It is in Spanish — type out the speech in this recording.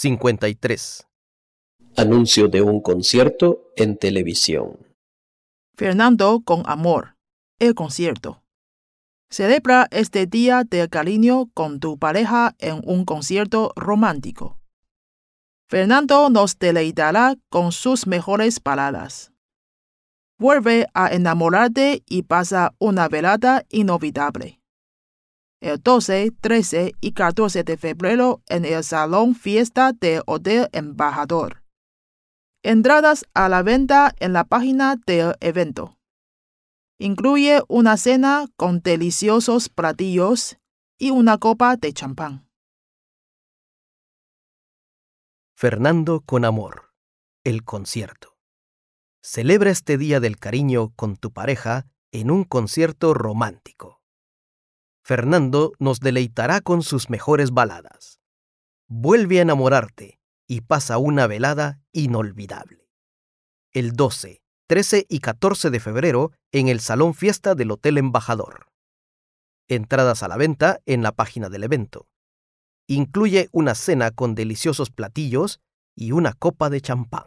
53. Anuncio de un concierto en televisión. Fernando con amor. El concierto. Celebra este día de cariño con tu pareja en un concierto romántico. Fernando nos deleitará con sus mejores palabras. Vuelve a enamorarte y pasa una velada inolvidable. El 12, 13 y 14 de febrero en el Salón Fiesta de Hotel Embajador. Entradas a la venta en la página del evento. Incluye una cena con deliciosos platillos y una copa de champán. Fernando con amor. El concierto. Celebra este día del cariño con tu pareja en un concierto romántico. Fernando nos deleitará con sus mejores baladas. Vuelve a enamorarte y pasa una velada inolvidable. El 12, 13 y 14 de febrero en el Salón Fiesta del Hotel Embajador. Entradas a la venta en la página del evento. Incluye una cena con deliciosos platillos y una copa de champán.